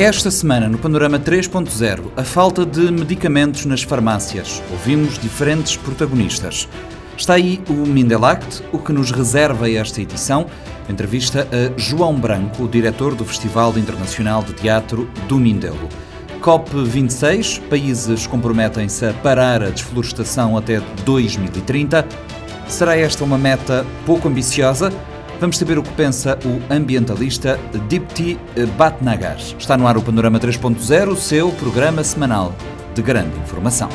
Esta semana, no Panorama 3.0, a falta de medicamentos nas farmácias. Ouvimos diferentes protagonistas. Está aí o Mindelact, o que nos reserva esta edição. Entrevista a João Branco, diretor do Festival Internacional de Teatro do Mindelo. COP26, países comprometem-se a parar a desflorestação até 2030. Será esta uma meta pouco ambiciosa? Vamos saber o que pensa o ambientalista Dipti Batnagar. Está no ar o Panorama 3.0, o seu programa semanal de grande informação.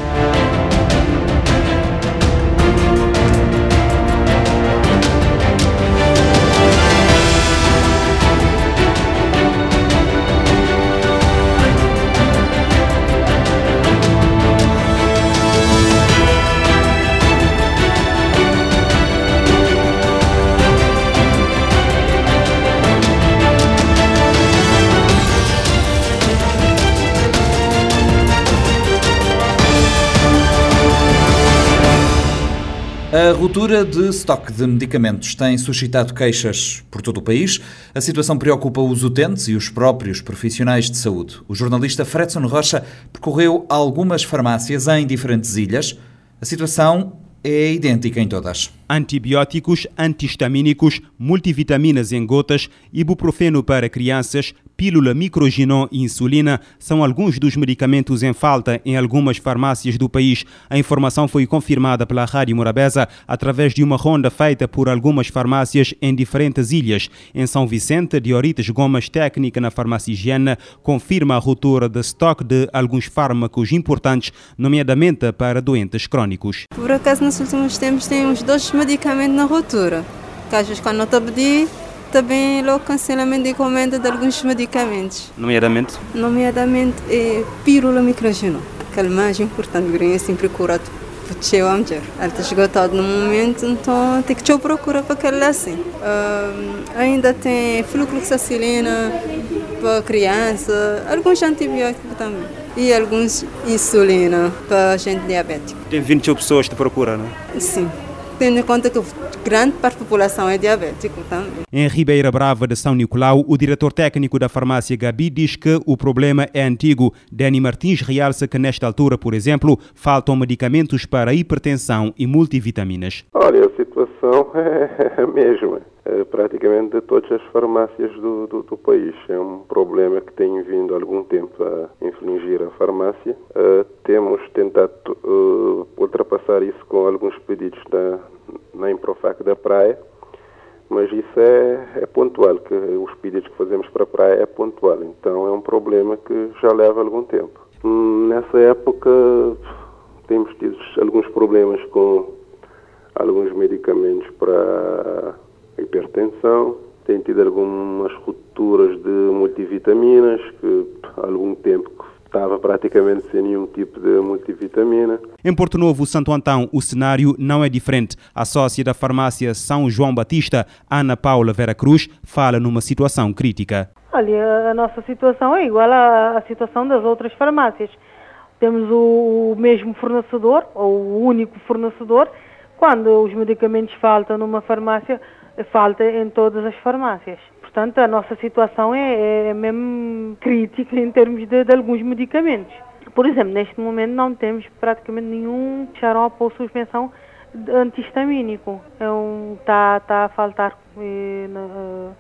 A ruptura de estoque de medicamentos tem suscitado queixas por todo o país. A situação preocupa os utentes e os próprios profissionais de saúde. O jornalista Fredson Rocha percorreu algumas farmácias em diferentes ilhas. A situação é idêntica em todas. Antibióticos, antihistamínicos, multivitaminas em gotas, ibuprofeno para crianças, pílula microginon e insulina são alguns dos medicamentos em falta em algumas farmácias do país. A informação foi confirmada pela Rádio Morabeza através de uma ronda feita por algumas farmácias em diferentes ilhas. Em São Vicente, Diorites Gomes, técnica na farmácia higiene, confirma a ruptura de estoque de alguns fármacos importantes, nomeadamente para doentes crónicos. Por acaso, nos últimos tempos, temos dois medicamentos na ruptura. Que às vezes, quando não te pedir, também logo cancelamento de encomenda de alguns medicamentos. Nomeadamente? Nomeadamente é pílula microgeno, que é o mais importante, que é sempre curado. Porque eu amo Ela está esgotado no momento, então tem que te procurar para aquele assim. Uh, ainda tem flucloxacilina para criança, alguns antibióticos também. E alguns insulina para gente diabética. Tem 20 pessoas que procuram, não é? Sim tendo em conta que grande parte da população é diabética também. Em Ribeira Brava de São Nicolau, o diretor técnico da farmácia Gabi diz que o problema é antigo. Dani Martins realça que nesta altura, por exemplo, faltam medicamentos para hipertensão e multivitaminas. Olha, a situação é a mesma. É praticamente de todas as farmácias do, do, do, país. É um problema que tem vindo há algum tempo a infligir a farmácia. Uh, temos tentado uh, ultrapassar isso com alguns pedidos da, na Improfac da praia, mas isso é, é pontual, que os pedidos que fazemos para a praia é pontual, então é um problema que já leva algum tempo. Hum, nessa época temos tido alguns problemas com alguns medicamentos para hipertensão, tem tido algumas rupturas de multivitaminas, que há algum tempo estava praticamente sem nenhum tipo de multivitamina. Em Porto Novo, Santo Antão, o cenário não é diferente. A sócia da farmácia São João Batista, Ana Paula Vera Cruz, fala numa situação crítica. Olha, a nossa situação é igual à, situação das outras farmácias. Temos o mesmo fornecedor, ou o único fornecedor. Quando os medicamentos faltam numa farmácia, falta em todas as farmácias. Portanto, a nossa situação é, é mesmo crítica em termos de, de, alguns medicamentos. Por exemplo, neste momento não temos praticamente nenhum xarope ou suspensão antihistamínico. Está é um, tá, tá a faltar eh, na, uh,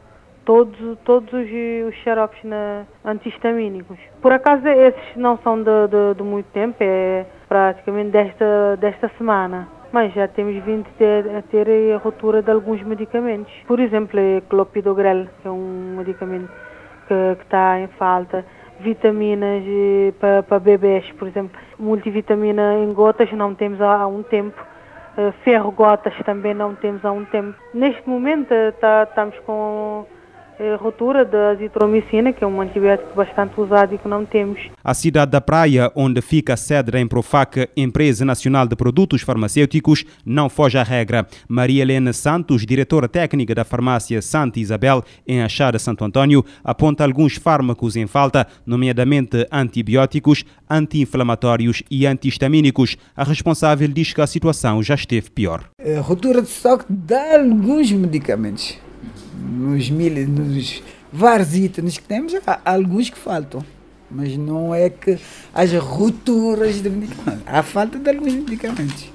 todos, todos os, os xaropes na, antihistamínicos. Por acaso, esses não são de, de, de muito tempo, é praticamente desta, desta semana mas já temos vindo ter, a ter a ruptura de alguns medicamentos. Por exemplo, clopidogrel, que é um medicamento que, está em falta, vitaminas eh, para, bebês, por exemplo, multivitamina em gotas não temos há, há um tempo, eh, ferro gotas também não temos há um tempo. Neste momento eh, tá, estamos com é, ruptura da azitromicina, que é um antibiótico bastante usado e que não temos. A cidade da Praia, onde fica a sede da Emprofac, Empresa Nacional de Produtos Farmacêuticos, não foge à regra. Maria Helena Santos, diretora técnica da farmácia Santa Isabel, em Achada Santo Antônio, aponta alguns fármacos em falta, nomeadamente antibióticos, anti-inflamatórios e antihistamínicos. A responsável diz que a situação já esteve pior. A ruptura de estoque de alguns medicamentos nos, mil, nos vários itens que temos, há alguns que faltam. mas não é que haja rupturas de medicamentos. Há falta de alguns medicamentos.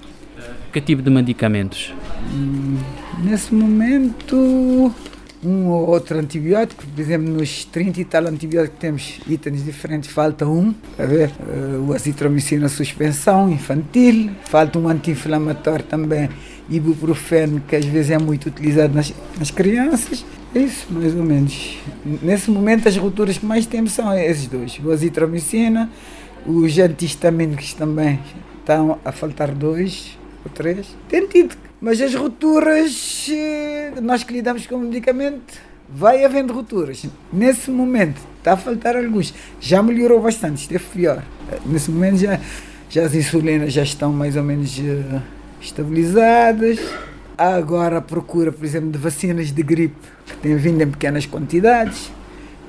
Que tipo de medicamentos? Hum, nesse momento, um ou outro antibiótico, por exemplo, nos 30 e tal antibióticos temos itens diferentes, falta um, a ver, uh, o azitromicina suspensão infantil, falta um anti-inflamatório também, ibuprofeno, que às vezes é muito utilizado nas, nas crianças, é isso, mais ou menos. Nesse momento, as rupturas que mais temos são esses dois: o azitromicina, os antihistamínicos também estão a faltar dois ou três. Tem tido mas as rupturas, eh, nós que lidamos com o medicamento, vai havendo rupturas. Nesse momento, está a faltar alguns. Já melhorou bastante, esteve pior. Nesse momento, já, já as insulinas já estão mais ou menos uh, estabilizadas. Há agora a procura, por exemplo, de vacinas de gripe, que têm vindo em pequenas quantidades.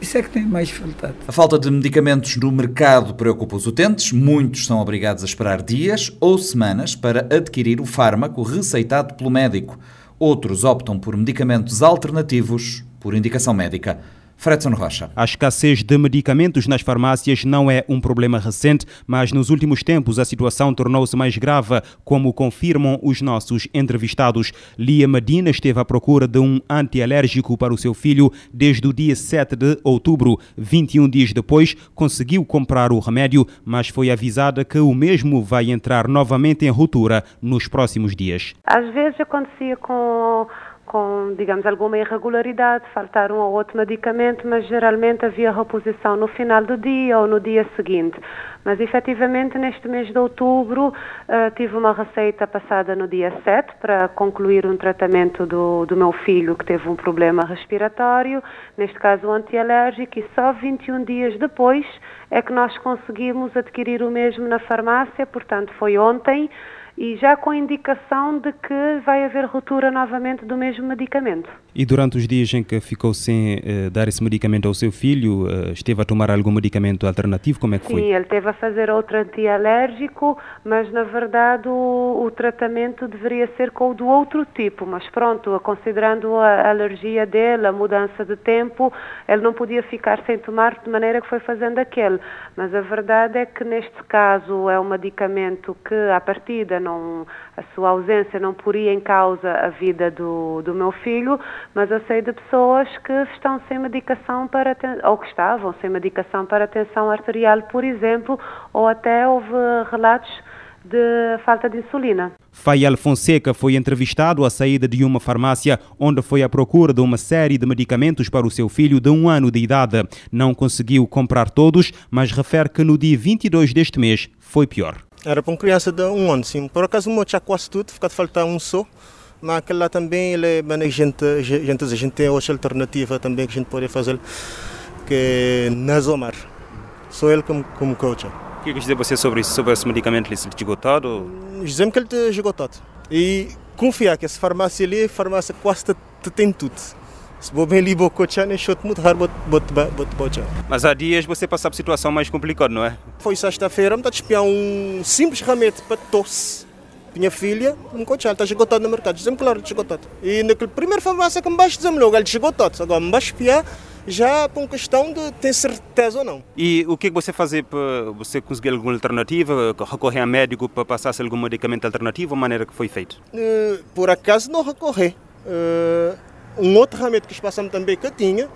Isso é que tem mais faltado. A falta de medicamentos no mercado preocupa os utentes. Muitos são obrigados a esperar dias ou semanas para adquirir o fármaco receitado pelo médico. Outros optam por medicamentos alternativos por indicação médica. Fredson Rocha. A escassez de medicamentos nas farmácias não é um problema recente, mas nos últimos tempos a situação tornou-se mais grave, como confirmam os nossos entrevistados. Lia Medina esteve à procura de um antialérgico para o seu filho desde o dia 7 de outubro. 21 dias depois, conseguiu comprar o remédio, mas foi avisada que o mesmo vai entrar novamente em ruptura nos próximos dias. Às vezes acontecia com com, digamos, alguma irregularidade, faltar um ou outro medicamento, mas geralmente havia reposição no final do dia ou no dia seguinte. Mas efetivamente neste mês de outubro uh, tive uma receita passada no dia 7 para concluir um tratamento do, do meu filho que teve um problema respiratório, neste caso antialérgico, e só 21 dias depois é que nós conseguimos adquirir o mesmo na farmácia, portanto foi ontem e já com indicação de que vai haver ruptura novamente do mesmo medicamento. E durante os dias em que ficou sem uh, dar esse medicamento ao seu filho, uh, esteve a tomar algum medicamento alternativo? Como é que Sim, foi? Sim, ele teve a fazer outro antialérgico, mas na verdade o, o, tratamento deveria ser com o do outro tipo. Mas pronto, considerando a alergia dele, a mudança de tempo, ele não podia ficar sem tomar de maneira que foi fazendo aquele. Mas a verdade é que neste caso é um medicamento que, à partida, não, a sua ausência não poria em causa a vida do, do meu filho, mas eu sei de pessoas que estão sem medicação para ou que estavam sem medicação para tensão arterial, por exemplo, ou até houve relatos de falta de insulina. Fayal Fonseca foi entrevistado à saída de uma farmácia onde foi à procura de uma série de medicamentos para o seu filho de um ano de idade. Não conseguiu comprar todos, mas refere que no dia 22 deste mês foi pior. Era para uma criança de um ano, sim. Por acaso, o já quase tudo, fica de faltar um só. Mas lá também, ele é a gente, gente, a gente tem outra alternativa também que a gente pode fazer, que é Nazomar. Sou ele como, como coach. O que dizer você sobre isso, sobre esse medicamento? Ele te esgotado? Dizemos que ele está esgotado. E confiar que essa farmácia ali, farmácia quase tem tudo. Se vou bem ali, vou coachar, nem shot muito raro, bot botar. Mas há dias você passa por situação mais complicada, não é? Foi sexta-feira, me está a um simples remédio para tosse. Minha filha, um coachar, está esgotado no mercado. Dizemos claro, está esgotado. E naquele primeiro farmácia que me baixo, dizemos logo, ele esgotado. Agora me baixo espiar já por uma questão de ter certeza ou não. E o que é que você fazer para você conseguir alguma alternativa, recorrer a médico para passar algum medicamento alternativo, a maneira que foi feito? Uh, por acaso não recorrer. Uh, um outro remédio que passamos também que eu tinha,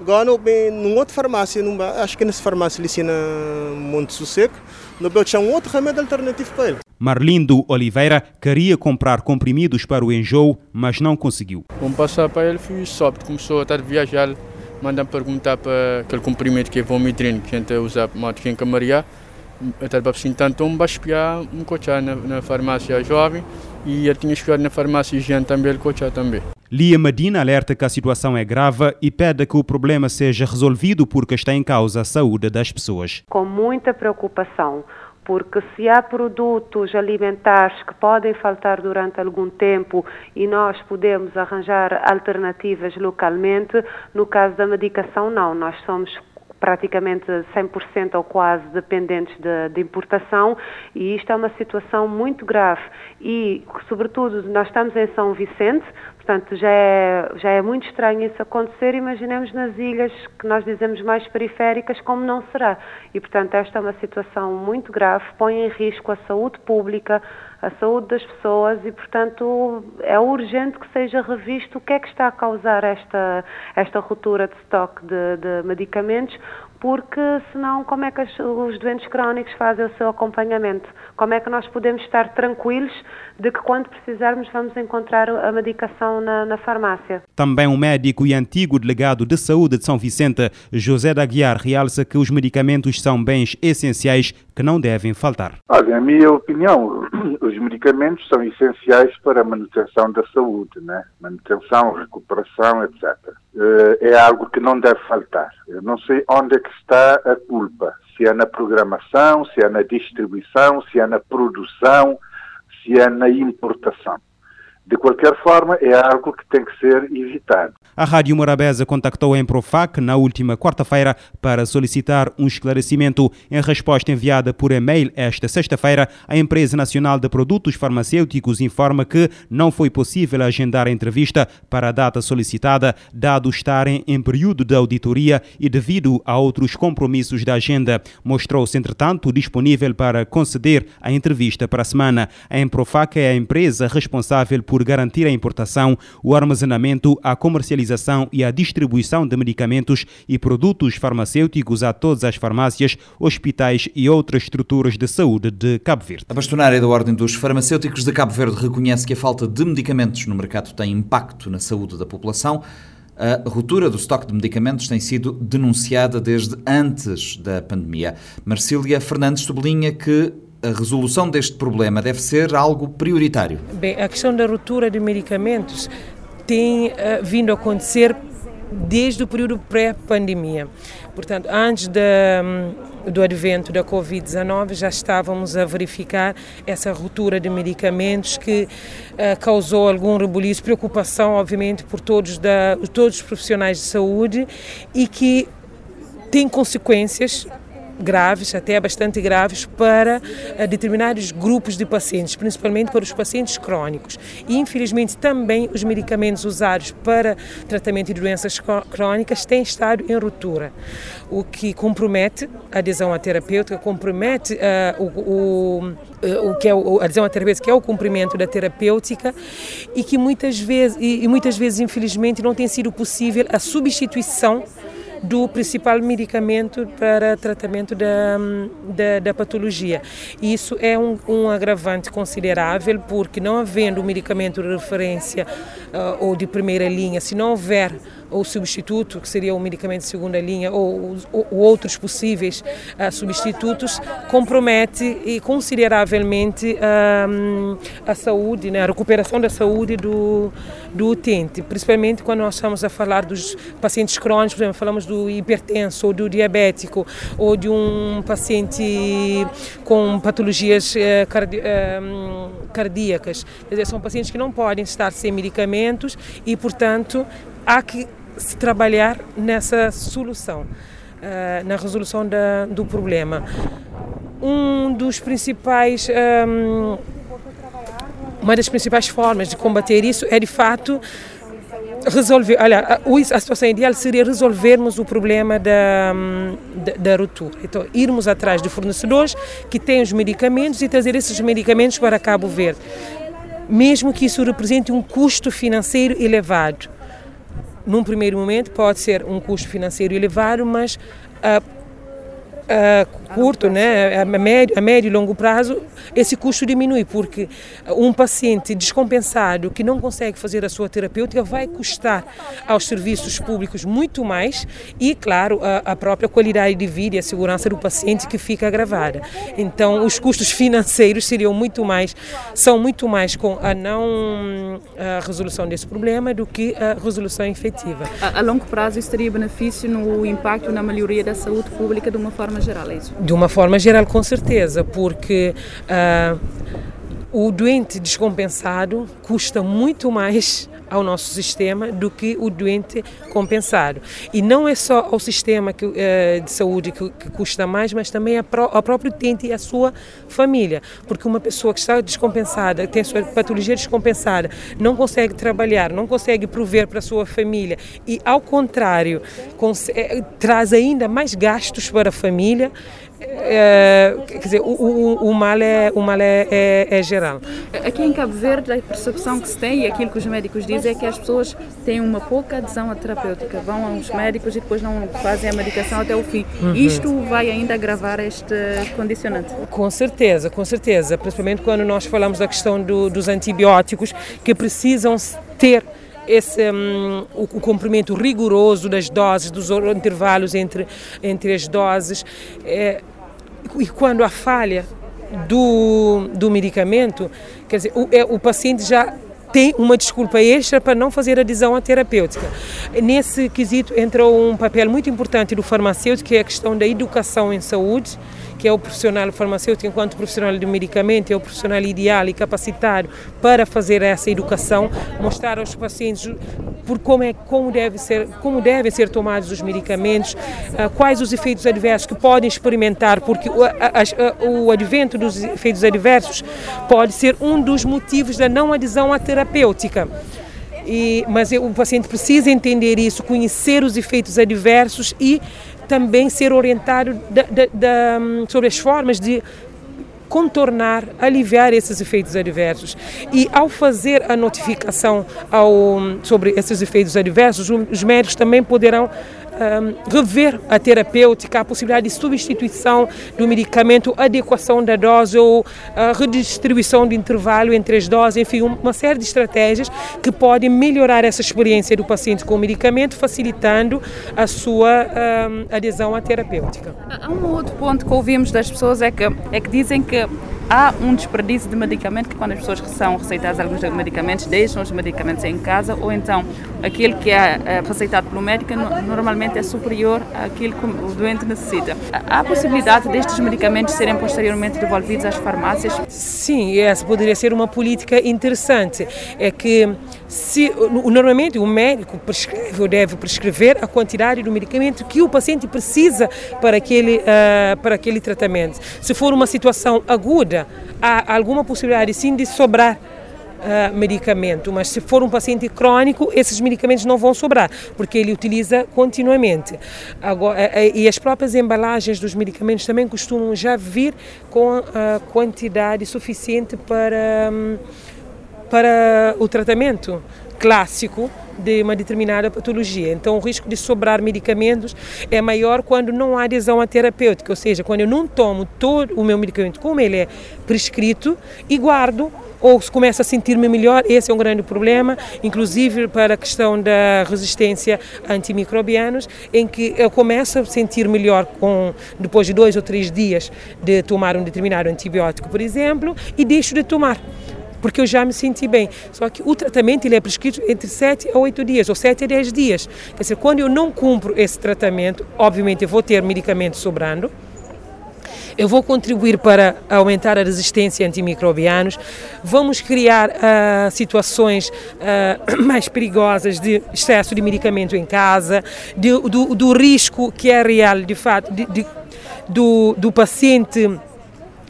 agora bem numa outra farmácia, numa, acho que nessa farmácia ali na Monte Sossego, no eu tinha um outro remédio alternativo para ele. Marlindo Oliveira queria comprar comprimidos para o enjoo, mas não conseguiu. Vamos passar para ele, fui só, começou a estar a viajar, manda perguntar para aquele comprimido que é Vomidrine, que a gente usa para aqui em Camaria, estava assim, tanto um baixpiar um na, na farmácia jovem e ele tinha escolhido na farmácia higiene também, ele cochá também. Lia Medina alerta que a situação é grave e pede que o problema seja resolvido porque está em causa a saúde das pessoas. Com muita preocupação, porque se há produtos alimentares que podem faltar durante algum tempo e nós podemos arranjar alternativas localmente, no caso da medicação não, nós somos praticamente 100% ou quase dependentes de, de, importação e isto é uma situação muito grave e, sobretudo, nós estamos em São Vicente, Portanto, já é, já é muito estranho isso acontecer. Imaginemos nas ilhas que nós dizemos mais periféricas, como não será. E, portanto, esta é uma situação muito grave, põe em risco a saúde pública, a saúde das pessoas e, portanto, é urgente que seja revisto o que é que está a causar esta, esta ruptura de estoque de, de medicamentos, porque senão como é que os doentes crónicos fazem o seu acompanhamento? Como é que nós podemos estar tranquilos de que quando precisarmos vamos encontrar a medicação na, na farmácia? Também o médico e antigo delegado de saúde de São Vicente, José da Guiar, realça que os medicamentos são bens essenciais que não devem faltar. Olha, a minha opinião, os medicamentos são essenciais para a manutenção da saúde, né? manutenção, recuperação, etc. Eh, é algo que não deve faltar. Eu não sei onde é que está a culpa, se é na programação, se é na distribuição, se é na produção, se é na importação. De qualquer forma, é algo que tem que ser evitado. A Rádio Morabeza contactou a Emprofac na última quarta-feira para solicitar um esclarecimento. Em resposta enviada por e-mail esta sexta-feira, a Empresa Nacional de Produtos Farmacêuticos informa que não foi possível agendar a entrevista para a data solicitada, dado estarem em período de auditoria e devido a outros compromissos da agenda. Mostrou-se, entretanto, disponível para conceder a entrevista para a semana. A Emprofac é a empresa responsável por por garantir a importação, o armazenamento, a comercialização e a distribuição de medicamentos e produtos farmacêuticos a todas as farmácias, hospitais e outras estruturas de saúde de Cabo Verde. A bastonária da Ordem dos Farmacêuticos de Cabo Verde reconhece que a falta de medicamentos no mercado tem impacto na saúde da população. A ruptura do estoque de medicamentos tem sido denunciada desde antes da pandemia. Marcília Fernandes sublinha que a resolução deste problema deve ser algo prioritário? Bem, a questão da ruptura de medicamentos tem uh, vindo a acontecer desde o período pré-pandemia. Portanto, antes de, um, do advento da Covid-19, já estávamos a verificar essa ruptura de medicamentos que uh, causou algum rebuliço, preocupação, obviamente, por todos, da, todos os profissionais de saúde e que tem consequências graves, até bastante graves, para uh, determinados grupos de pacientes, principalmente para os pacientes crónicos. E, infelizmente, também os medicamentos usados para tratamento de doenças crónicas têm estado em ruptura, o que compromete a adesão à terapêutica, compromete uh, o, o, o, que é a adesão à terapêutica, que é o cumprimento da terapêutica, e que muitas vezes, e, e muitas vezes, infelizmente, não tem sido possível a substituição do principal medicamento para tratamento da, da, da patologia. Isso é um, um, agravante considerável, porque não havendo medicamento de referência uh, ou de primeira linha, se não houver ou substituto, que seria o medicamento de segunda linha, ou, ou, ou outros possíveis uh, substitutos, compromete consideravelmente uh, a saúde, né, a recuperação da saúde do, do utente, principalmente quando nós estamos a falar dos pacientes crônicos, por exemplo, falamos do hipertenso ou do diabético ou de um paciente com patologias uh, cardi cardíacas. Quer dizer, são pacientes que não podem estar sem medicamentos e, portanto, há que se trabalhar nessa solução, uh, na resolução da, do problema. Um dos principais. Um, uma das principais formas de combater isso é de fato resolver. Olha, a, situação ideal seria resolvermos o problema da, da, da ruptura. Então, irmos atrás de fornecedores que têm os medicamentos e trazer esses medicamentos para Cabo Verde. Mesmo que isso represente um custo financeiro elevado num primeiro momento pode ser um custo financeiro elevado, mas a a curto, né, a médio, a médio e longo prazo, esse custo diminui, porque um paciente descompensado que não consegue fazer a sua terapêutica vai custar aos serviços públicos muito mais e, claro, a, a própria qualidade de vida e a segurança do paciente que fica agravada. Então, os custos financeiros seriam muito mais, são muito mais com a não a resolução desse problema do que a resolução efetiva. A, a longo prazo, isso teria benefício no impacto na melhoria da saúde pública de uma forma forma geral, é isso? De uma forma geral, com certeza, porque uh, o doente descompensado custa muito mais ao nosso sistema do que o doente compensado. E não é só ao sistema que, uh, de saúde que, que, custa mais, mas também ao próprio utente e à sua família. Porque uma pessoa que está descompensada, tem sua patologia descompensada, não consegue trabalhar, não consegue prover para a sua família e, ao contrário, eh, traz ainda mais gastos para a família, é, quer dizer, o, o, o, mal, é, o mal é, é, é, geral. Aqui em Cabo Verde, a percepção que se tem e aquilo que os médicos dizem é que as pessoas têm uma pouca adesão à terapêutica, vão aos médicos e depois não fazem a medicação até o fim. Uhum. Isto vai ainda agravar este condicionante? Com certeza, com certeza, principalmente quando nós falamos da questão do, dos antibióticos que precisam ter esse, um, o, o comprimento rigoroso das doses, dos intervalos entre, entre as doses. É, e quando há falha do, do medicamento, quer dizer, o, é, o paciente já tem uma desculpa extra para não fazer adesão à terapêutica. Nesse quesito entrou um papel muito importante do farmacêutico, que é a questão da educação em saúde, que é o profissional farmacêutico, enquanto profissional do medicamento, é o profissional ideal e capacitado para fazer essa educação, mostrar aos pacientes por como é como deve ser como devem ser tomados os medicamentos, uh, quais os efeitos adversos que podem experimentar, porque o, a, o advento dos efeitos adversos pode ser um dos motivos da não adesão à terapêutica. E, mas o paciente precisa entender isso, conhecer os efeitos adversos e também ser orientado da, da, da, sobre as formas de contornar, aliviar esses efeitos adversos. E ao fazer a notificação ao, sobre esses efeitos adversos, os médicos também poderão um, rever a terapêutica, a possibilidade de substituição do medicamento, adequação da dose ou a redistribuição do intervalo entre as doses, enfim, uma série de estratégias que podem melhorar essa experiência do paciente com o medicamento, facilitando a sua um, adesão à terapêutica. Há um outro ponto que ouvimos das pessoas é que, é que dizem que há um desperdício de medicamento que quando as pessoas são receitadas alguns medicamentos, deixam os medicamentos em casa ou então aquele que é, é receitado pelo médico normalmente é superior àquilo que o doente necessita. Há a possibilidade destes medicamentos serem posteriormente devolvidos às farmácias? Sim, essa poderia ser uma política interessante. É que se normalmente o médico prescreve ou deve prescrever a quantidade do medicamento que o paciente precisa para aquele, uh, para aquele tratamento. Se for uma situação aguda, há alguma possibilidade sim de sobrar uh, medicamento, mas se for um paciente crônico, esses medicamentos não vão sobrar, porque ele utiliza continuamente. Agora, uh, e as próprias embalagens dos medicamentos também costumam já vir com a quantidade suficiente para. Um, para o tratamento clássico de uma determinada patologia. Então, o risco de sobrar medicamentos é maior quando não há adesão à terapêutica, ou seja, quando eu não tomo todo o meu medicamento como ele é prescrito e guardo ou se começa a sentir-me melhor, esse é um grande problema, inclusive para a questão da resistência a antimicrobianos, em que eu começo a sentir melhor com, depois de dois ou três dias de tomar um determinado antibiótico, por exemplo, e deixo de tomar porque eu já me senti bem. Só que o tratamento ele é prescrito entre 7 a 8 dias, ou 7 a 10 dias. Quer dizer, quando eu não cumpro esse tratamento, obviamente eu vou ter medicamento sobrando, eu vou contribuir para aumentar a resistência a antimicrobianos, vamos criar uh, situações uh, mais perigosas de excesso de medicamento em casa, de, do, do, risco que é real, de fato, de, de, do, do paciente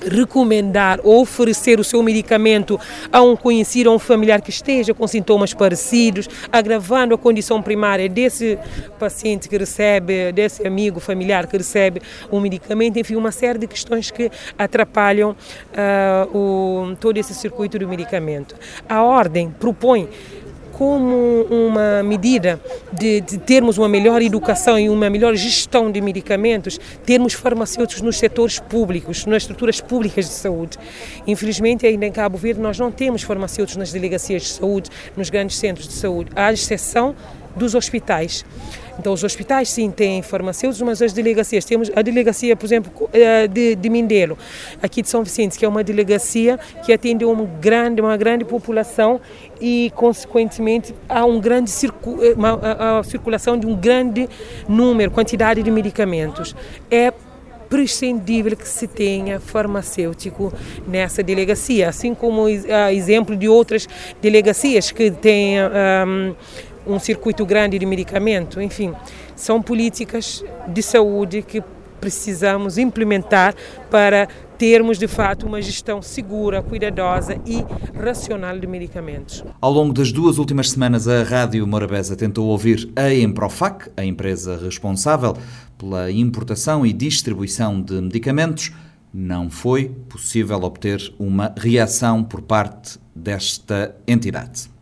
recomendar ou oferecer o seu medicamento a um conhecido ou um familiar que esteja com sintomas parecidos, agravando a condição primária desse paciente que recebe, desse amigo familiar que recebe o medicamento, enfim, uma série de questões que atrapalham uh, o, todo esse circuito do medicamento. A ordem propõe como uma medida de, de, termos uma melhor educação e uma melhor gestão de medicamentos, termos farmacêuticos nos setores públicos, nas estruturas públicas de saúde. Infelizmente, ainda em Cabo Verde, nós não temos farmacêuticos nas delegacias de saúde, nos grandes centros de saúde, à exceção dos hospitais. Então, os hospitais sim têm farmacêuticos, mas as delegacias, temos a delegacia, por exemplo, eh, de, de Mindelo, aqui de São Vicente, que é uma delegacia que atende uma grande, uma grande população e, consequentemente, há um grande circu eh, uma, a, a circulação de um grande número, quantidade de medicamentos. É prescindível que se tenha farmacêutico nessa delegacia, assim como uh, exemplo de outras delegacias que têm um, um circuito grande de medicamento. Enfim, são políticas de saúde que precisamos implementar para termos de fato uma gestão segura, cuidadosa e racional de medicamentos. Ao longo das duas últimas semanas, a Rádio Morabeza tentou ouvir a Emprofac, a empresa responsável pela importação e distribuição de medicamentos. Não foi possível obter uma reação por parte desta entidade.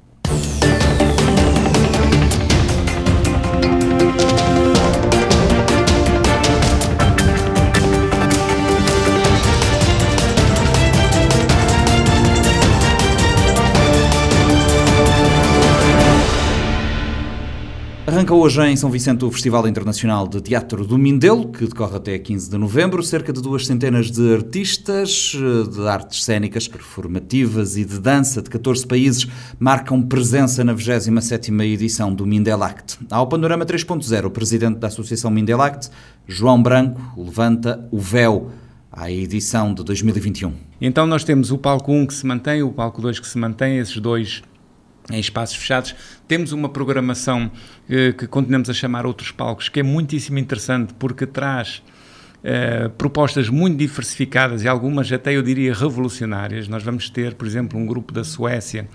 Arranca hoje em São Vicente o Festival Internacional de Teatro do Mindelo, que decorre até 15 de novembro. Cerca de duas centenas de artistas eh, de artes cênicas, performativas e de dança de 14 países marcam presença na 27ª edição do Mindelact. Ao Panorama 3.0, o presidente da Associação Mindelact, João Branco, levanta o véu à edição de 2021. Então nós temos o palco 1 que se mantém, o palco 2 que se mantém, esses dois em espaços fechados. Temos uma programação eh, que continuamos a chamar Outros Palcos, que é muitíssimo interessante porque traz eh, propostas muito diversificadas e algumas até eu diria revolucionárias. Nós vamos ter, por exemplo, um grupo da Suécia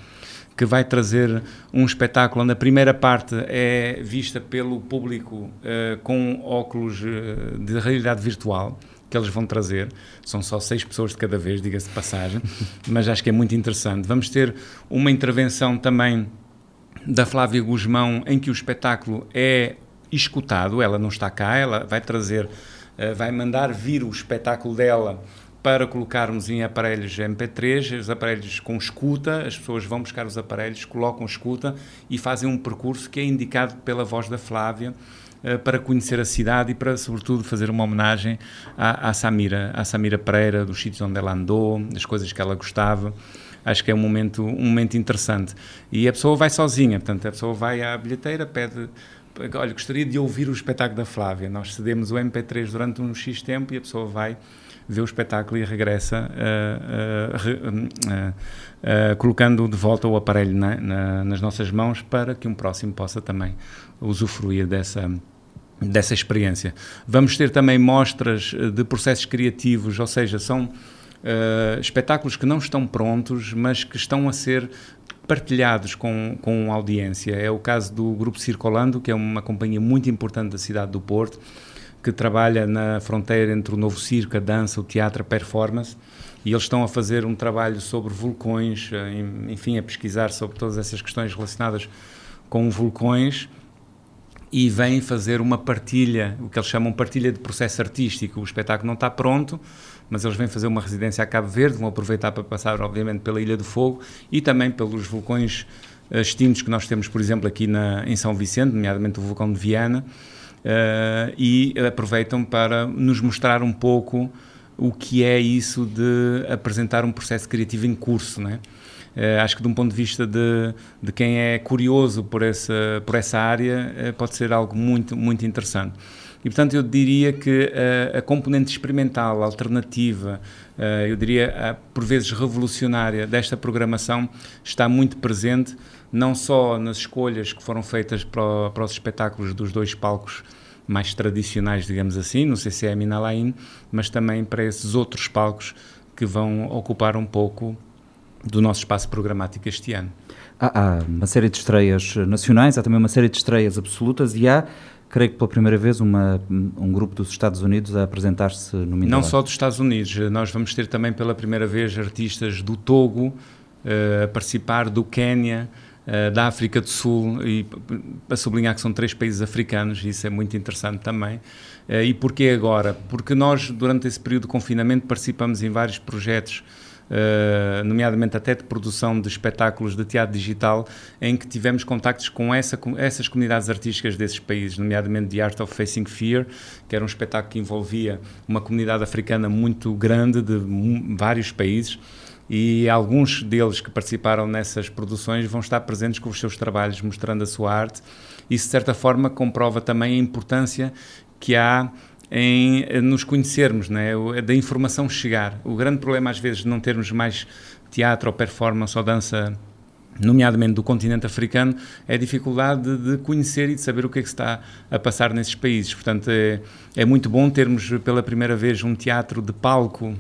que vai trazer um espetáculo onde a primeira parte é vista pelo público eh, com óculos eh, de realidade virtual que eles vão trazer. São só seis pessoas de cada vez, diga-se de passagem, mas acho que é muito interessante. Vamos ter uma intervenção também da Flávia Guzmão, em que o espetáculo é escutado, ela não está cá, ela vai trazer, uh, vai mandar vir o espetáculo dela para colocarmos em aparelhos MP3, os aparelhos com escuta, as pessoas vão buscar os aparelhos, colocam escuta e fazem um percurso que é indicado pela voz da Flávia, eh, para conhecer a cidade e para, sobretudo, fazer uma homenagem à, à Samira, à Samira Pereira, dos sítios onde ela andou, das coisas que ela gostava. Acho que é um momento, um momento interessante. E a pessoa vai sozinha, portanto, a pessoa vai à bilheteira, pede olha, gostaria de ouvir o espetáculo da Flávia. Nós cedemos o MP3 durante um X tempo e a pessoa vai ver o espetáculo e regressa uh, uh, uh, colocando de volta o aparelho na, na, nas nossas mãos para que um próximo possa também usufruir dessa, dessa experiência. Vamos ter também mostras de processos criativos, ou seja, são uh, espetáculos que não estão prontos, mas que estão a ser partilhados com, com a audiência. É o caso do Grupo Circolando, que é uma companhia muito importante da cidade do Porto, que trabalha na fronteira entre o novo circo, a dança, o teatro, a performance, e eles estão a fazer um trabalho sobre vulcões, eh, enfim, a pesquisar sobre todas essas questões relacionadas com vulcões e vêm fazer uma partilha, o que eles chamam partilha de processo artístico. O espetáculo não está pronto, mas eles vêm fazer uma residência a Cabo Verde, vão aproveitar para passar, obviamente, pela Ilha do Fogo e também pelos vulcões eh, extintos que nós temos, por exemplo, aqui na, em São Vicente, nomeadamente o vulcão de Viana, e aproveitam para nos mostrar um pouco o que é isso de apresentar um processo criativo em curso, né? Acho que de um ponto de vista de, de quem é curioso por essa, por essa área, uh, pode ser algo muito, muito interessante. E, portanto, eu diria que uh, a componente experimental, alternativa, eu diria, por vezes revolucionária desta programação está muito presente, não só nas escolhas que foram feitas para, para os espetáculos dos dois palcos mais tradicionais, digamos assim, no CCM e na Lain, mas também para esses outros palcos que vão ocupar um pouco do nosso espaço programático este ano. Há, há, uma série de estreias nacionais, há também uma série de estreias absolutas e há, creio que pela primeira vez, uma, um grupo dos Estados Unidos a apresentar-se no Mindelo. Não só dos Estados Unidos, nós vamos ter também pela primeira vez artistas do Togo uh, a participar, do Quênia, eh, da África do Sul, e para sublinhar que são três países africanos, isso é muito interessante também. Uh, e porquê agora? Porque nós, durante esse período de confinamento, participamos em vários projetos Uh, nomeadamente até de produção de espetáculos de teatro digital, em que tivemos contactos com, essa, com essas comunidades artísticas desses países, nomeadamente The Art of Facing Fear, que era um espetáculo que envolvia uma comunidade africana muito grande de vários países e alguns deles que participaram nessas produções vão estar presentes com os seus trabalhos, mostrando a sua arte. Isso, de certa forma, comprova também a importância que há em nos conhecermos, né? da informação chegar. O grande problema, às vezes, de não termos mais teatro ou performance ou dança nomeadamente do continente africano, é a dificuldade de, conhecer e de saber o que é que está a passar nesses países. Portanto, é, é muito bom termos pela primeira vez um teatro de palco,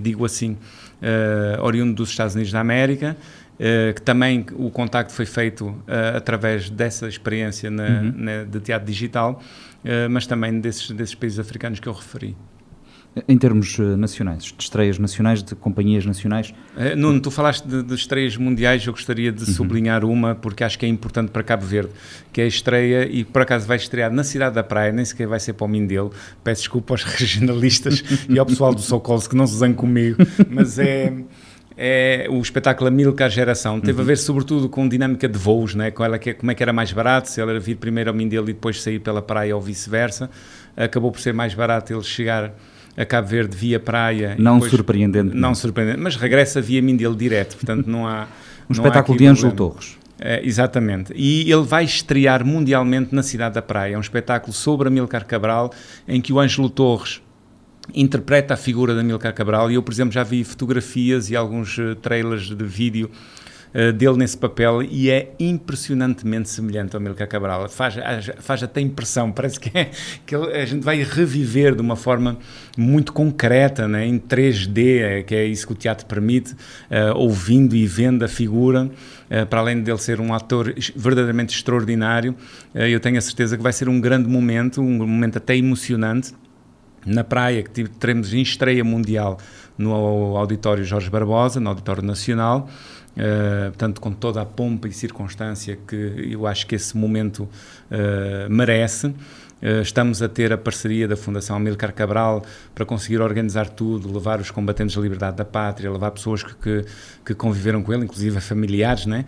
digo assim, uh, oriundo dos Estados Unidos da América, uh, que também o contacto foi feito uh, através dessa experiência na, uhum. na, de teatro digital, mas também desses, desses países africanos que eu referi. Em termos eh, nacionais, de estreias nacionais, de companhias nacionais? Uh, Nuno, tu falaste de, de, estreias mundiais, eu gostaria de uhum. sublinhar uma, porque acho que é importante para Cabo Verde, que é a estreia, e por acaso vai estrear na Cidade da Praia, nem sequer vai ser para o Mindelo, peço desculpa aos regionalistas e ao pessoal do Socols que não se zangam comigo, mas é é o espetáculo Amilcar Geração. Teve uhum. a ver sobretudo com dinâmica de voos, né? com ela, que, como é que era mais barato, se ela era vir primeiro ao Mindelo e depois sair pela praia ou vice-versa. Acabou por ser mais barato ele chegar a Cabo Verde via praia. Não depois, surpreendente. Não surpreendente, mas regressa via Mindelo direto, portanto não há. um não espetáculo de Ângelo Torres. É, exatamente. E ele vai estrear mundialmente na Cidade da Praia. É um espetáculo sobre Amilcar Cabral, em que o Ângelo Torres interpreta a figura de Amilcar Cabral. E eu, por exemplo, já vi fotografias e alguns eh, trailers de vídeo uh, dele nesse papel e é impressionantemente semelhante ao Milka Cabral. Faz, faz até impressão, parece que, é, que a gente vai reviver de uma forma muito concreta, né, em 3D, é, que é isso que o teatro permite, uh, ouvindo e vendo a figura. Uh, para além dele ser um ator verdadeiramente extraordinário, eu tenho a certeza que vai ser um grande momento, um momento até emocionante na praia, que teremos em estreia mundial no Auditório Jorge Barbosa, no Auditório Nacional, Uh, portanto, com toda a pompa e circunstância que eu acho que esse momento uh, merece. Uh, estamos a ter a parceria da Fundação Amilcar Cabral para conseguir organizar tudo, levar os combatentes da liberdade da pátria, levar pessoas que, que, que conviveram com ele, inclusive familiares, né?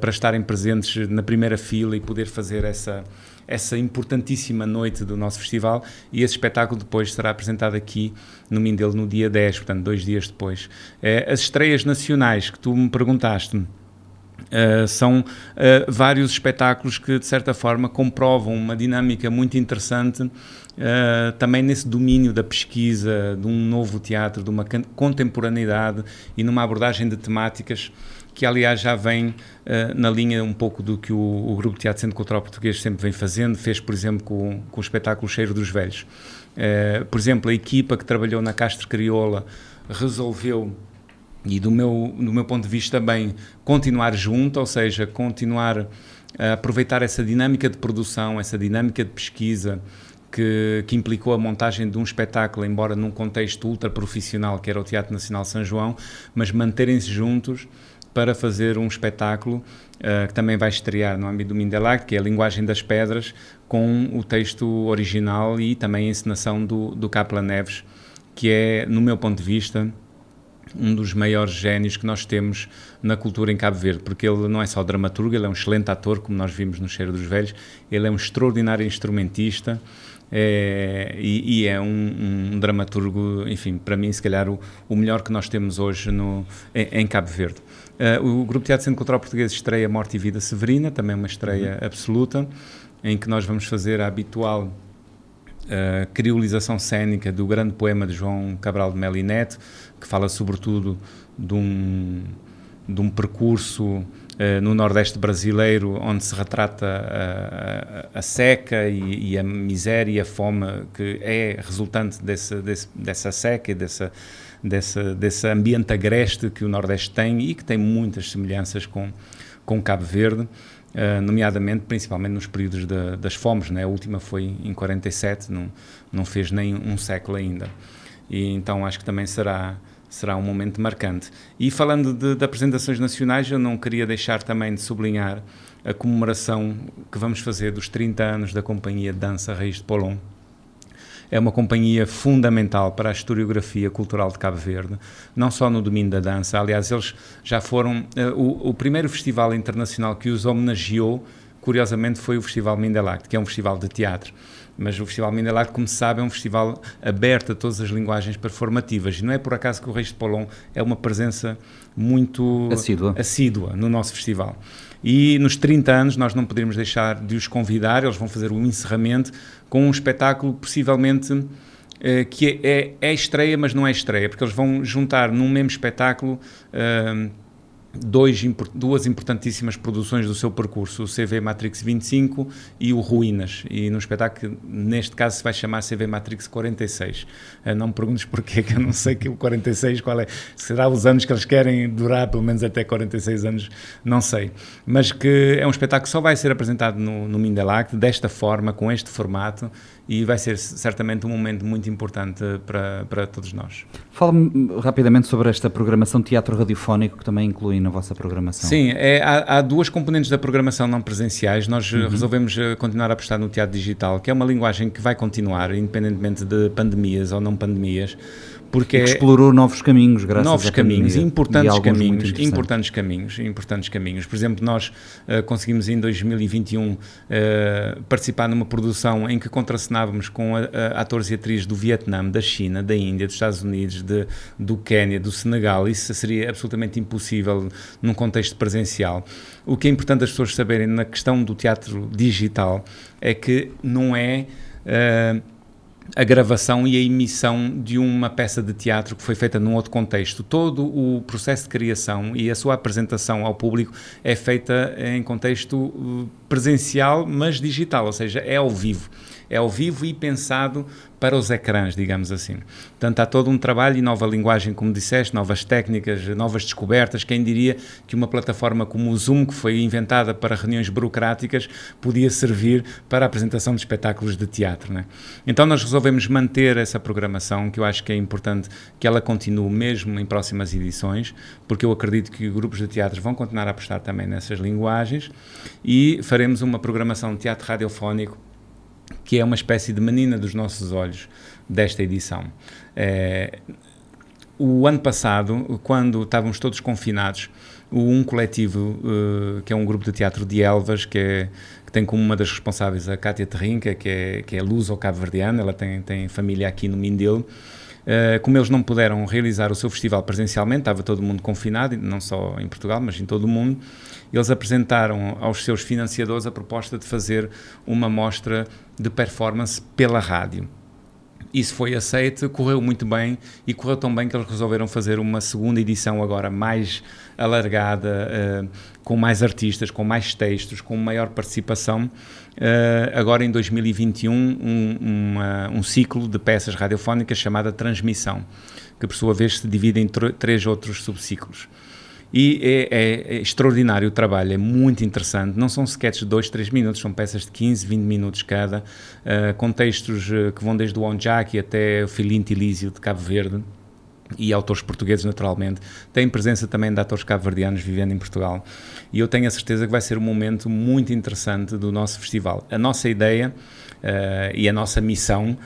para estarem presentes na primeira fila e poder fazer essa, essa importantíssima noite do nosso festival e esse espetáculo depois será apresentado aqui no Mindelo no dia 10, portanto, dois dias depois. É, as estreias nacionais que tu me perguntaste. Uh, são uh, vários espetáculos que, de certa forma, comprovam uma dinâmica muito interessante uh, também nesse domínio da pesquisa, de um novo teatro, de uma contemporaneidade e numa abordagem de temáticas que aliás já vem uh, na linha um pouco do que o, o, Grupo Teatro Centro Cultural Português sempre vem fazendo, fez por exemplo com, com o espetáculo Cheiro dos Velhos. Uh, por exemplo, a equipa que trabalhou na Castro Crioula resolveu, e do meu, do meu ponto de vista também, continuar junto, ou seja, continuar a aproveitar essa dinâmica de produção, essa dinâmica de pesquisa, que, que, implicou a montagem de um espetáculo, embora num contexto ultra profissional, que era o Teatro Nacional São João, mas manterem-se juntos para fazer um espetáculo uh, que também vai estrear no âmbito do Mindelac, que é a Linguagem das Pedras, com o texto original e também a encenação do, do Capla Neves, que é, no meu ponto de vista, um dos maiores génios que nós temos na cultura em Cabo Verde, porque ele não é só dramaturgo, ele é um excelente ator, como nós vimos no Cheiro dos Velhos, ele é um extraordinário instrumentista é, e, e, é um, um, dramaturgo, enfim, para mim, se calhar o, o melhor que nós temos hoje no, em, em Cabo Verde. Uh, o Grupo Teatro Centro Cultural Português estreia Morte e Vida Severina, também uma estreia uhum. absoluta, em que nós vamos fazer a habitual uh, criolização cênica do grande poema de João Cabral de Melo Neto, que fala sobretudo de um, de um percurso uh, no Nordeste brasileiro, onde se retrata a, a, a seca e, e, a miséria e a fome que é resultante desse, desse, dessa seca e dessa dessa, desse ambiente agreste que o Nordeste tem e que tem muitas semelhanças com, com Cabo Verde, uh, nomeadamente, principalmente nos períodos de, das fomes. Né? A última foi em 47, não, não fez nem um século ainda. E então acho que também será será um momento marcante. E falando de, de, apresentações nacionais, eu não queria deixar também de sublinhar a comemoração que vamos fazer dos 30 anos da Companhia de Dança Reis de Polon, é uma companhia fundamental para a historiografia cultural de Cabo Verde, não só no domínio da dança. Aliás, eles já foram uh, o, o, primeiro festival internacional que os homenageou curiosamente, foi o Festival Mindelact, que é um festival de teatro. Mas o Festival Mindelact, como se sabe, é um festival aberto a todas as linguagens performativas. E não é por acaso que o Reis de Polon é uma presença muito assídua. assídua no nosso festival. E nos 30 anos nós não poderíamos deixar de os convidar, eles vão fazer o encerramento com um espetáculo possivelmente eh, que é, é, é, estreia, mas não é estreia, porque eles vão juntar num mesmo espetáculo uh, dois, duas importantíssimas produções do seu percurso, o CV Matrix 25 e o Ruínas. E no espetáculo, neste caso, se vai chamar CV Matrix 46. Eh, não me perguntes porquê, que eu não sei que o 46 qual é. Será os anos que eles querem durar, pelo menos até 46 anos, não sei. Mas que é um espetáculo que só vai ser apresentado no, no desta forma, com este formato, e vai ser certamente um momento muito importante para, para todos nós. Fala-me rapidamente sobre esta programação teatro radiofónico que também inclui na vossa programação. Sim, é, há, há, duas componentes da programação não presenciais. Nós eh, uhum. resolvemos eh, continuar a apostar no teatro digital, que é uma linguagem que vai continuar, independentemente de pandemias ou não pandemias porque que explorou novos caminhos, graças novos a caminhos, importantes caminhos, importantes caminhos, importantes caminhos. Por exemplo, nós uh, conseguimos em 2021 uh, participar numa produção em que contracenávamos com a, a, atores e atrizes do Vietnã, da China, da Índia, dos Estados Unidos, de, do Quênia, do Senegal. Isso seria absolutamente impossível num contexto presencial. O que é importante as pessoas saberem na questão do teatro digital é que não é uh, a gravação e a emissão de uma peça de teatro que foi feita num outro contexto. Todo o processo de criação e a sua apresentação ao público é feita em contexto uh, presencial, mas digital, ou seja, é ao vivo é ao vivo e pensado para os ecrãs, digamos assim. Portanto, há todo um trabalho e nova linguagem, como disseste, novas técnicas, novas descobertas. Quem diria que uma plataforma como o Zoom, que foi inventada para reuniões burocráticas, podia servir para a apresentação de espetáculos de teatro. Né? Então, nós resolvemos manter essa programação, que eu acho que é importante que ela continue mesmo em próximas edições, porque eu acredito que grupos de teatro vão continuar a apostar também nessas linguagens e faremos uma programação de teatro radiofónico que é uma espécie de menina dos nossos olhos desta edição. É, o ano passado, quando estávamos todos confinados, um coletivo, uh, que é um grupo de teatro de Elvas, que, é, que tem como uma das responsáveis a Cátia Terrinca, que é, que é luz ou cabo-verdiana, ela tem, tem família aqui no Mindelo, Uh, como eles não puderam realizar o seu festival presencialmente, estava todo mundo confinado, não só em Portugal, mas em todo o mundo, eles apresentaram aos seus financiadores a proposta de fazer uma mostra de performance pela rádio. Isso foi aceito, correu muito bem e correu tão bem que eles resolveram fazer uma segunda edição agora mais alargada, uh, com mais artistas, com mais textos, com maior participação. Uh, agora em 2021, um, um ciclo de peças radiofónicas chamada Transmissão, que por sua vez se divide em três outros subciclos. E é, é, é, extraordinário o trabalho, é muito interessante. Não são sketches de 2, 3 minutos, são peças de 15, 20 minutos cada, uh, com textos uh, que vão desde o Onjaki até o Filinto Elísio de Cabo Verde e autores portugueses, naturalmente. Tem presença também de atores cabo-verdianos vivendo em Portugal. E eu tenho a certeza que vai ser um momento muito interessante do nosso festival. A nossa ideia e a nossa missão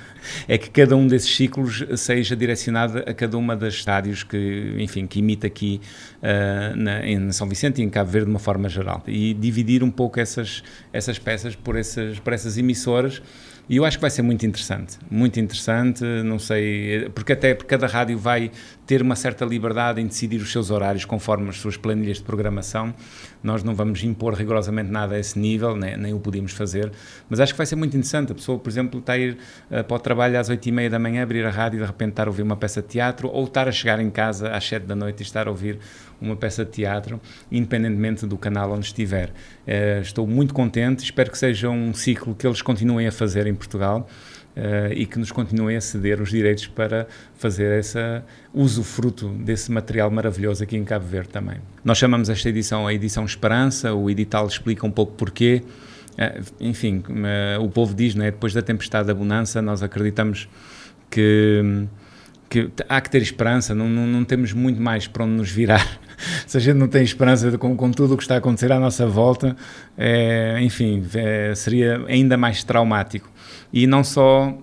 é que cada um desses ciclos seja direcionado a cada uma das estádios que, enfim, que imita aqui uh, na, em São Vicente e em Cabo Verde de uma forma geral. E dividir um pouco essas, essas peças por essas, por essas emissoras e eu acho que vai ser muito interessante, muito interessante, não sei, porque até cada rádio vai ter uma certa liberdade em decidir os seus horários conforme as suas planilhas de programação. Nós não vamos impor rigorosamente nada a esse nível, nem, nem o podemos fazer, mas acho que vai ser muito interessante. A pessoa, por exemplo, está a ir uh, para o trabalho às oito e meia da manhã, abrir a rádio e de repente estar a ouvir uma peça de teatro, ou estar a chegar em casa às sete da noite e estar a ouvir uma peça de teatro, independentemente do canal onde estiver. Uh, estou muito contente, espero que seja um ciclo que eles continuem a fazer em Portugal. Uh, e que nos continuem a ceder os direitos para fazer essa usufruto desse material maravilhoso aqui em Cabo Verde também. Nós chamamos esta edição a edição Esperança, o edital explica um pouco porquê. Uh, enfim, o povo diz, né, depois da tempestade da bonança, nós acreditamos que, que há que ter esperança, não, não, não temos muito mais para onde nos virar se a gente não tem esperança de, com, com, tudo o que está a acontecer à nossa volta, é, enfim, é, seria ainda mais traumático. E não só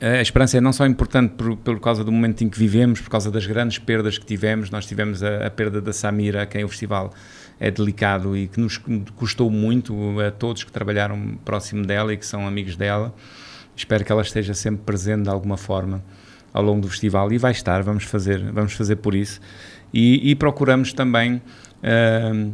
a esperança é não só importante por, por causa do momento em que vivemos, por causa das grandes perdas que tivemos. Nós tivemos a, a perda da Samira, a quem o festival é delicado e que nos custou muito a todos que trabalharam próximo dela e que são amigos dela. Espero que ela esteja sempre presente de alguma forma ao longo do festival e vai estar. Vamos fazer, vamos fazer por isso. E, e procuramos também. Uh,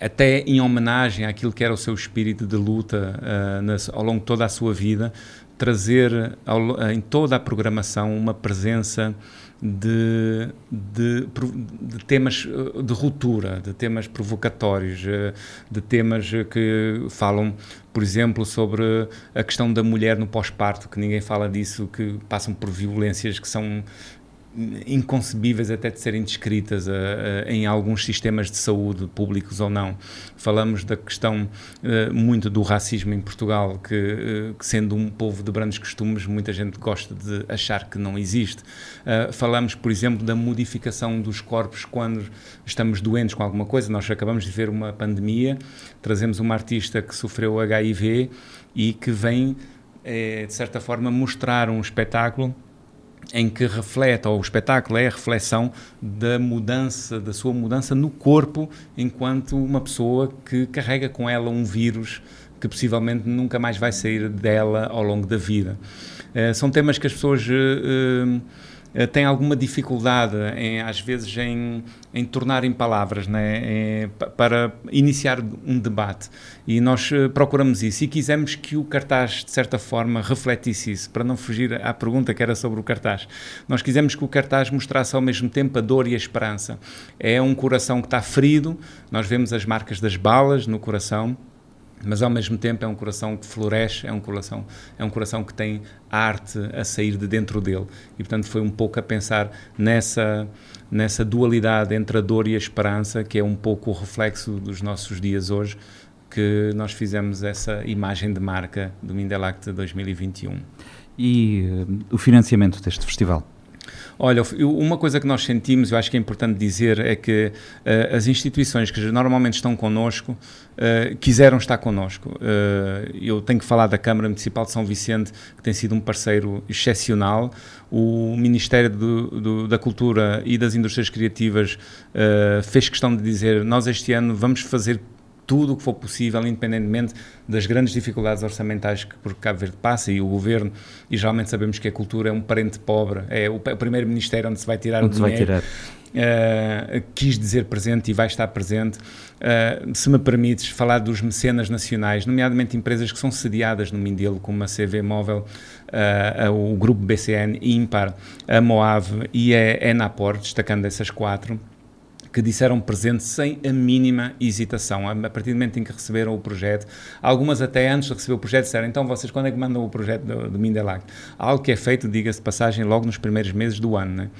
até em homenagem àquilo que era o seu espírito de luta uh, ao longo de toda a sua vida, trazer ao, em toda a programação uma presença de, de, de, temas eh, de ruptura, de temas provocatórios, eh, de temas que falam, por exemplo, sobre a questão da mulher no pós-parto, que ninguém fala disso, que passam por violências que são inconcebíveis até de serem descritas uh, uh, em alguns sistemas de saúde, públicos ou não. Falamos da questão uh, muito do racismo em Portugal, que, que, sendo um povo de grandes costumes, muita gente gosta de achar que não existe. falamos, por exemplo, da modificação dos corpos quando estamos doentes com alguma coisa. Nós acabamos de ver uma pandemia, trazemos uma artista que sofreu HIV e que vem, eh, de certa forma, mostrar um espetáculo em que reflete, ou o espetáculo é a reflexão da mudança, da sua mudança no corpo, enquanto uma pessoa que carrega com ela um vírus que possivelmente nunca mais vai sair dela ao longo da vida. Uh, são temas que as pessoas uh, uh, têm alguma dificuldade, em, às vezes, em, em tornar em palavras, né? Em, para iniciar um debate. E nós uh, procuramos isso e quisemos que o cartaz, de certa forma, refletisse isso, para não fugir à pergunta que era sobre o cartaz. Nós quisemos que o cartaz mostrasse ao mesmo tempo a dor e a esperança. É um coração que está ferido, nós vemos as marcas das balas no coração, mas ao mesmo tempo é um coração que floresce, é um coração, é um coração que tem arte a sair de dentro dele. E portanto foi um pouco a pensar nessa nessa dualidade entre a dor e a esperança, que é um pouco o reflexo dos nossos dias hoje, que nós fizemos essa imagem de marca do Mindelact 2021. E uh, o financiamento deste festival? Olha, uma coisa que nós sentimos, eu acho que é importante dizer, é que uh, as instituições que normalmente estão connosco uh, quiseram estar connosco. Uh, eu tenho que falar da Câmara Municipal de São Vicente, que tem sido um parceiro excepcional. O Ministério do, do, da Cultura e das Indústrias Criativas fez questão de dizer: nós este ano vamos fazer tudo o que for possível, independentemente das grandes dificuldades orçamentais que por Cabo Verde passa e o governo, e geralmente sabemos que a cultura é um parente pobre, é o, o primeiro ministério onde se vai tirar onde o dinheiro. Vai tirar. Uh, quis dizer presente e vai estar presente. Uh, se me permites falar dos mecenas nacionais, nomeadamente empresas que são sediadas no Mindelo, como a CV Móvel, uh, o grupo BCN, Impar, a Moave e a Enapor, destacando essas quatro que disseram presente sem a mínima hesitação, a partir do momento em que receberam o projeto. Algumas até antes de receber o projeto disseram, então vocês quando é que mandam o projeto do, do? Algo que é feito, diga-se de passagem, logo nos primeiros meses do ano. Né?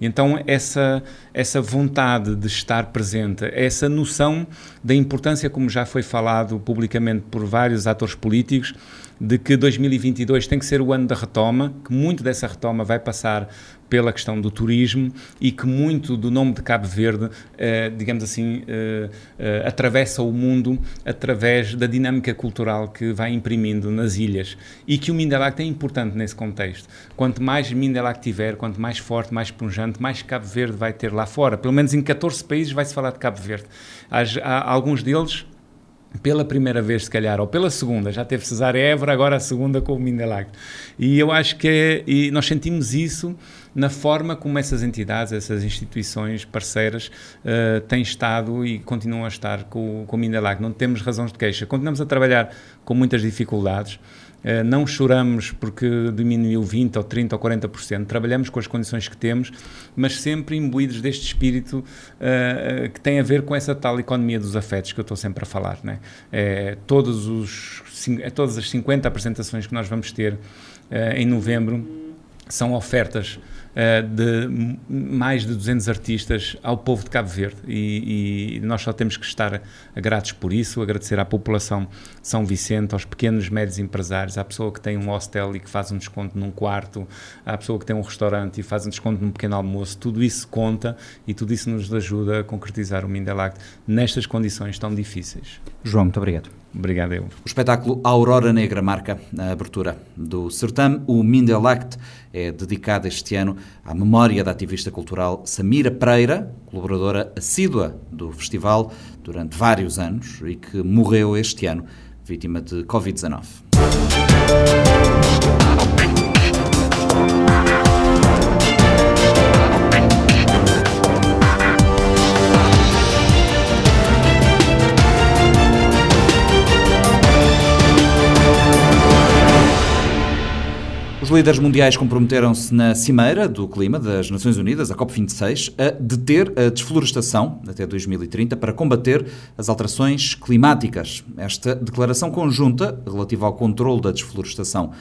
Então, essa, essa vontade de estar presente, essa noção da importância, como já foi falado publicamente por vários atores políticos, de que 2022 tem que ser o ano da retoma, que muito dessa retoma vai passar pela questão do turismo e que muito do nome de Cabo Verde, eh, digamos assim, eh, eh, atravessa o mundo através da dinâmica cultural que vai imprimindo nas ilhas e que o Mindelac é importante nesse contexto. Quanto mais Mindelac tiver, quanto mais forte, mais punjante, mais Cabo Verde vai ter lá fora. Pelo menos em 14 países vai-se falar de Cabo Verde. Há, há alguns deles pela primeira vez, se calhar, ou pela segunda, já teve Cesária Évora, agora a segunda com o Mindelac. E eu acho que é, e nós sentimos isso na forma como essas entidades, essas instituições parceiras uh, têm estado e continuam a estar com, com o Mindelac. Não temos razões de queixa. Continuamos a trabalhar com muitas dificuldades. Uh, não choramos porque diminuiu 20 ou 30 ou 40%, trabalhamos com as condições que temos, mas sempre imbuídos deste espírito uh, que tem a ver com essa tal economia dos afetos que eu estou sempre a falar. Né? É, todos os, todas as 50 apresentações que nós vamos ter em novembro são ofertas uh, de mais de 200 artistas ao povo de Cabo Verde e, e, nós só temos que estar gratos por isso, agradecer à população de São Vicente, aos pequenos, médios empresários, à pessoa que tem um hostel e que faz um desconto num quarto, à pessoa que tem um restaurante e faz um desconto num pequeno almoço, tudo isso conta e tudo isso nos ajuda a concretizar o Mindelac nestas condições tão difíceis. João, muito obrigado. Obrigado, eu. O espetáculo Aurora Negra marca a abertura do certame. O Mindelact é dedicado este ano à memória da ativista cultural Samira Pereira, colaboradora assídua do festival durante vários anos e que morreu este ano vítima de Covid-19. Os líderes mundiais comprometeram-se na Cimeira do Clima das Nações Unidas, a COP26, a deter a desflorestação até 2030 para combater as alterações climáticas. Esta declaração conjunta relativa ao controle da desflorestação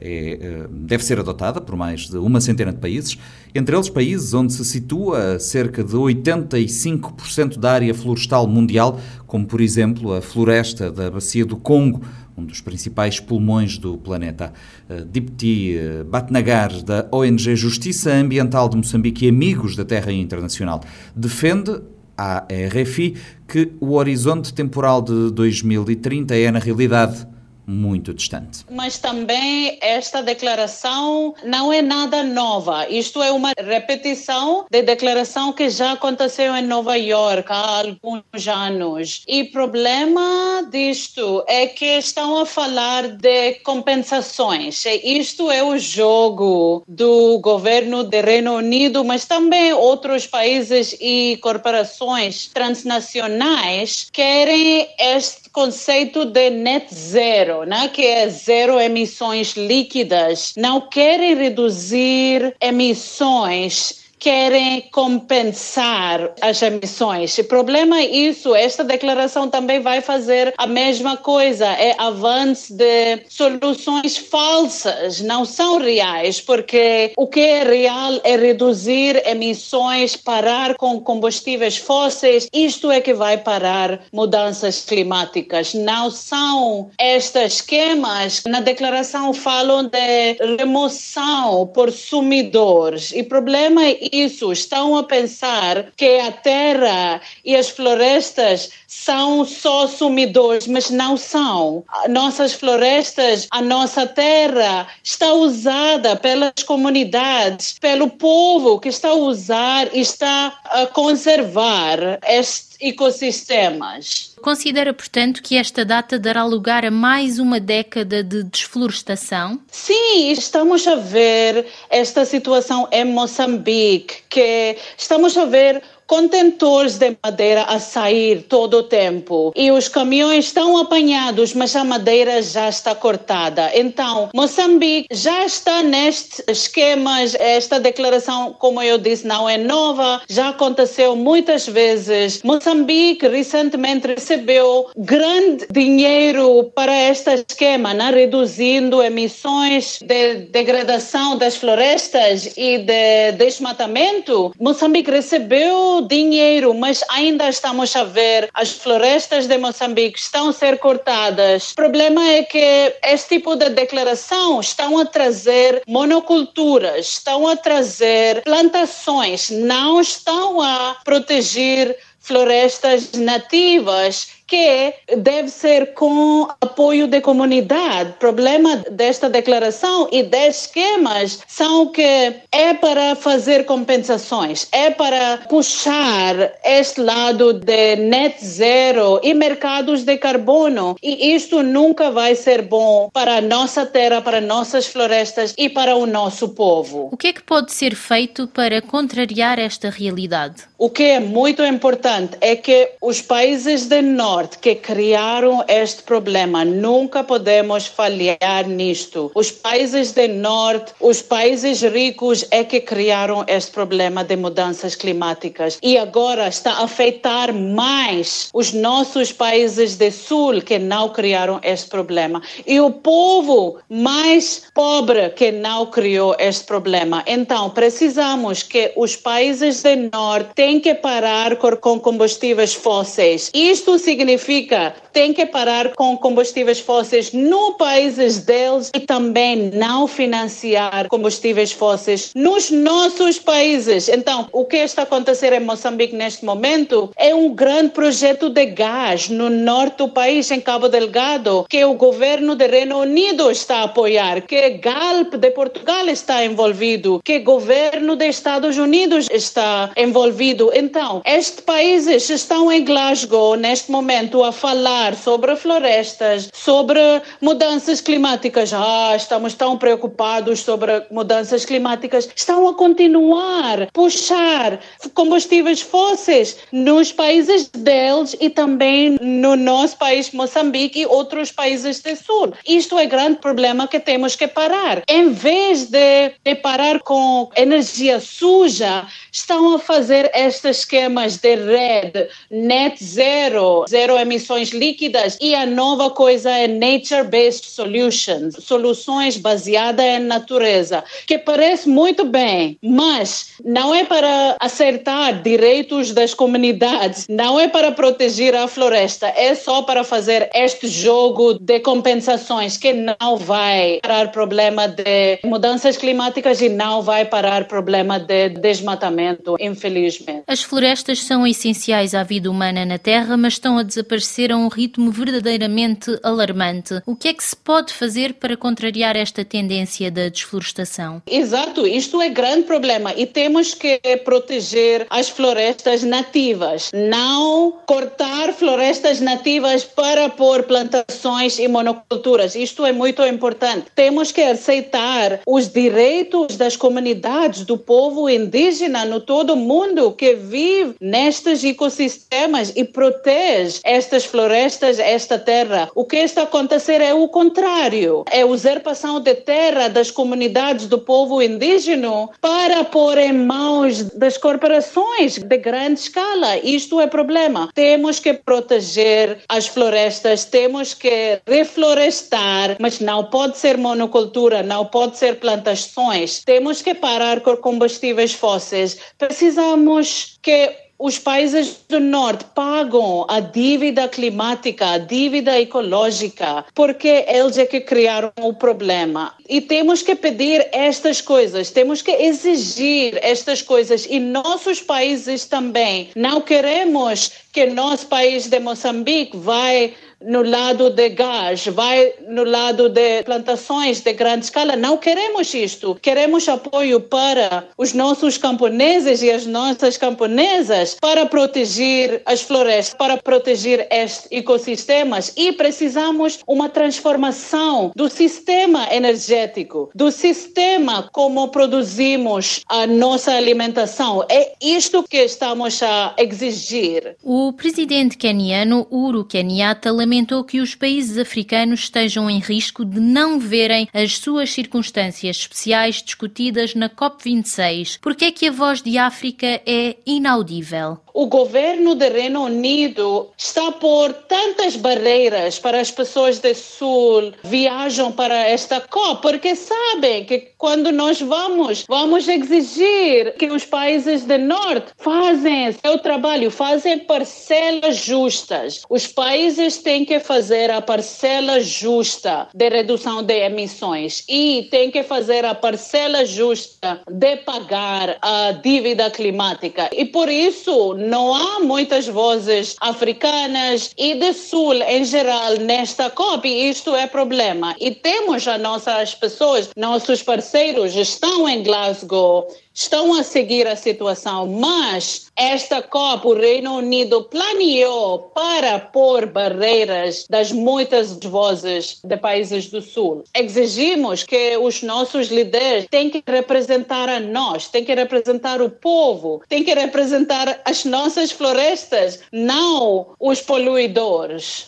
é, eh, deve ser adotada por mais de uma centena de países, entre eles países onde se situa cerca de 85% da área florestal mundial, como por exemplo a floresta da Bacia do Congo, um dos principais pulmões do planeta. Uh, Dipti uh, Batnagar, da ONG Justiça Ambiental de Moçambique e Amigos da Terra Internacional, defende à RFI que o horizonte temporal de 2030 é, na realidade, muito distante. Mas também esta declaração não é nada nova. Isto é uma repetição de declaração que já aconteceu em Nova York há alguns anos. E problema disto é que estão a falar de compensações. Isto é o jogo do governo do Reino Unido, mas também outros países e corporações transnacionais querem este conceito de net zero né, que é zero emissões líquidas, não querem reduzir emissões querem compensar as emissões. O problema é isso, esta declaração também vai fazer a mesma coisa, é avanço de soluções falsas, não são reais, porque o que é real é reduzir emissões, parar com combustíveis fósseis, isto é que vai parar mudanças climáticas. Não são estes esquemas, na declaração falam de remoção por sumidores, e o problema é isso, estão a pensar que a terra e as florestas são só sumidores, mas não são. Nossas florestas, a nossa terra está usada pelas comunidades, pelo povo que está a usar e está a conservar estes ecossistemas. Considera, portanto, que esta data dará lugar a mais uma década de desflorestação? Sim, estamos a ver esta situação em Moçambique, que estamos a ver contentores de madeira a sair todo o tempo e os caminhões estão apanhados, mas a madeira já está cortada. Então, Moçambique já está nestes esquemas. Esta declaração, como eu disse, não é nova, já aconteceu muitas vezes. Moçambique recentemente recebeu grande dinheiro para este esquema, né? reduzindo emissões de degradação das florestas e de desmatamento. Moçambique recebeu dinheiro, mas ainda estamos a ver as florestas de Moçambique estão a ser cortadas. O problema é que este tipo de declaração estão a trazer monoculturas, estão a trazer plantações, não estão a proteger florestas nativas que deve ser com apoio da comunidade. O problema desta declaração e destes esquemas são que é para fazer compensações, é para puxar este lado de net zero e mercados de carbono. E isto nunca vai ser bom para a nossa terra, para nossas florestas e para o nosso povo. O que é que pode ser feito para contrariar esta realidade? O que é muito importante é que os países do norte que criaram este problema, nunca podemos falhar nisto. Os países do norte, os países ricos é que criaram este problema de mudanças climáticas e agora está a afetar mais os nossos países do sul que não criaram este problema e o povo mais pobre que não criou este problema. Então, precisamos que os países do norte têm que parar com combustíveis fósseis. Isto significa significa tem que parar com combustíveis fósseis no países deles e também não financiar combustíveis fósseis nos nossos países. Então, o que está acontecendo em Moçambique neste momento é um grande projeto de gás no norte do país, em Cabo Delgado, que o governo do Reino Unido está a apoiar, que Galp de Portugal está envolvido, que o governo dos Estados Unidos está envolvido. Então, estes países estão em Glasgow neste momento a falar sobre florestas, sobre mudanças climáticas. Ah, estamos tão preocupados sobre mudanças climáticas. Estão a continuar a puxar combustíveis fósseis nos países deles e também no nosso país Moçambique e outros países do sul. Isto é grande problema que temos que parar. Em vez de, de parar com energia suja, estão a fazer estes esquemas de rede, net zero, zero emissões líquidas e a nova coisa é nature-based solutions, soluções baseadas em natureza, que parece muito bem, mas não é para acertar direitos das comunidades, não é para proteger a floresta, é só para fazer este jogo de compensações que não vai parar problema de mudanças climáticas e não vai parar problema de desmatamento, infelizmente. As florestas são essenciais à vida humana na Terra, mas estão a desaparecer a um ritmo verdadeiramente alarmante. O que é que se pode fazer para contrariar esta tendência da desflorestação? Exato, isto é grande problema e temos que proteger as florestas nativas, não cortar florestas nativas para pôr plantações e monoculturas. Isto é muito importante. Temos que aceitar os direitos das comunidades do povo indígena no todo o mundo que vive nestes ecossistemas e protege estas florestas, esta terra. O que está a acontecer é o contrário. É a usurpação de terra das comunidades do povo indígena para pôr em mãos das corporações de grande escala. Isto é problema. Temos que proteger as florestas, temos que reflorestar, mas não pode ser monocultura, não pode ser plantações. Temos que parar com combustíveis fósseis. Precisamos que os países do norte pagam a dívida climática, a dívida ecológica, porque eles é que criaram o problema. E temos que pedir estas coisas, temos que exigir estas coisas e nossos países também. Não queremos que nosso país de Moçambique vai no lado de gás, vai no lado de plantações de grande escala. Não queremos isto. Queremos apoio para os nossos camponeses e as nossas camponesas para proteger as florestas, para proteger estes ecossistemas e precisamos uma transformação do sistema energético, do sistema como produzimos a nossa alimentação. É isto que estamos a exigir. O presidente keniano Uhuru Kenyatta lamentou que os países africanos estejam em risco de não verem as suas circunstâncias especiais discutidas na COP26. Por que é que a voz de África é inaudível? O governo do Reino Unido está a pôr tantas barreiras para as pessoas do Sul viajam para esta COP, porque sabem que quando nós vamos, vamos exigir que os países do Norte fazem seu trabalho, fazem parcelas justas. Os países têm que fazer a parcela justa de redução de emissões e têm que fazer a parcela justa de pagar a dívida climática. E por isso não há muitas vozes africanas e do Sul em geral nesta COP e isto é problema. E temos as nossas pessoas, nossos parceiros estão em Glasgow estão a seguir a situação, mas esta COP, o Reino Unido planeou para pôr barreiras das muitas vozes de países do Sul. Exigimos que os nossos líderes têm que representar a nós, têm que representar o povo, têm que representar as nossas florestas, não os poluidores.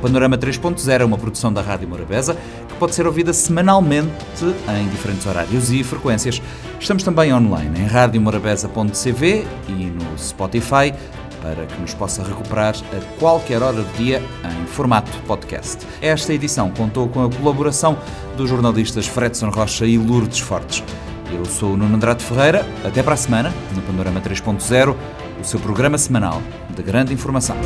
Panorama 3.0 é uma produção da Rádio Morabeza que pode ser ouvida semanalmente em diferentes horários e frequências. Estamos também online em radiomorabeza.cv e no Spotify para que nos possa recuperar a qualquer hora do dia em formato podcast. Esta edição contou com a colaboração dos jornalistas Fredson Rocha e Lourdes Fortes. Eu sou o Nuno Andrade Ferreira. Até para a semana, no Panorama 3.0, o seu programa semanal de grande informação.